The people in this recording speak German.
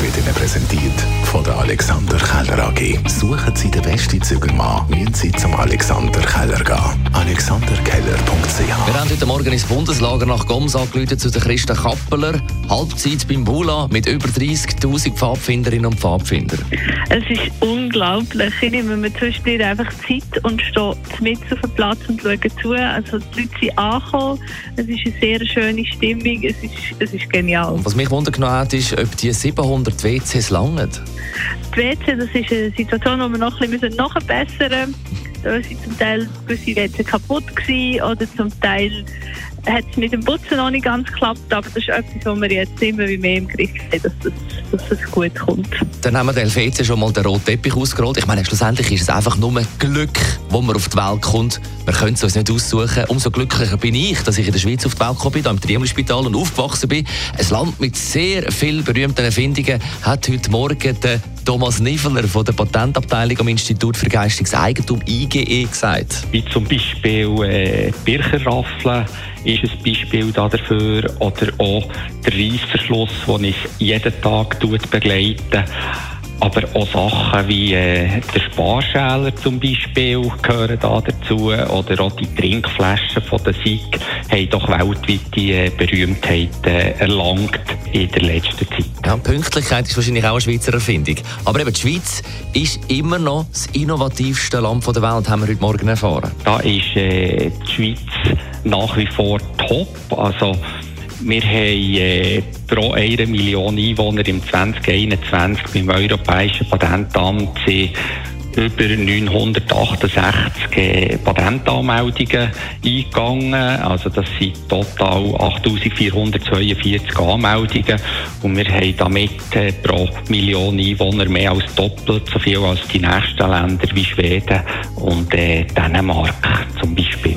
wird Ihnen präsentiert von der Alexander Keller AG. Suchen Sie den besten Zügelmann, müssen Sie zum Alexander Keller gehen. AlexanderKeller.ch Wir haben heute Morgen ins Bundeslager nach Goms angerufen zu Christa Kappeler. Halbzeit beim Bula mit über 30.000 Pfadfinderinnen und Pfadfinder. Es ist unglaublich. Ich nehme mir zwischendurch einfach Zeit und stehe mit auf dem Platz und schaue zu. Also die Leute sind angekommen. Es ist eine sehr schöne Stimmung. Es ist, es ist genial. Was mich wundern hat, ist, ob die 700 WCs langen. Die WC, das ist eine Situation, wo wir noch ein bisschen nachbessern müssen. Da sind zum Teil gewisse WC kaputt gewesen oder zum Teil hat es mit dem Putzen noch nicht ganz geklappt, aber das ist etwas, wo wir jetzt immer wie mehr im Griff haben, dass das, dass das gut kommt. Dann haben wir den Helvetia schon mal den roten Teppich ausgerollt. Ich meine, schlussendlich ist es einfach nur Glück, wo man auf die Welt kommt. Wir können es uns nicht aussuchen. Umso glücklicher bin ich, dass ich in der Schweiz auf die Welt gekommen bin, im Triemel-Spital und aufgewachsen bin. Ein Land mit sehr vielen berühmten Erfindungen hat heute Morgen der Thomas Niveler von der Patentabteilung am Institut für Geistiges Eigentum IGE gesagt. Wie zum Beispiel äh, Bircherraffeln ist ein Beispiel dafür oder auch der Reissverschluss, der uns jeden Tag begleitet. Aber auch Sachen wie äh, der Sparschäler zum Beispiel gehören da dazu oder auch die Trinkflaschen von der SIG haben doch weltweite äh, Berühmtheit äh, erlangt in der letzten Zeit. Ja, Pünktlichkeit ist wahrscheinlich auch eine Schweizer Erfindung. Aber eben die Schweiz ist immer noch das innovativste Land der Welt, haben wir heute Morgen erfahren. Da ist äh, die Schweiz nach wie vor top. Also wir haben äh, pro eine Million Einwohner im 2021 beim Europäischen Patentamt über 968 äh, Patentanmeldungen eingegangen. Also das sind total 8442 Anmeldungen und wir haben damit äh, pro Million Einwohner mehr als doppelt so viel als die nächsten Länder wie Schweden und äh, Dänemark zum Beispiel.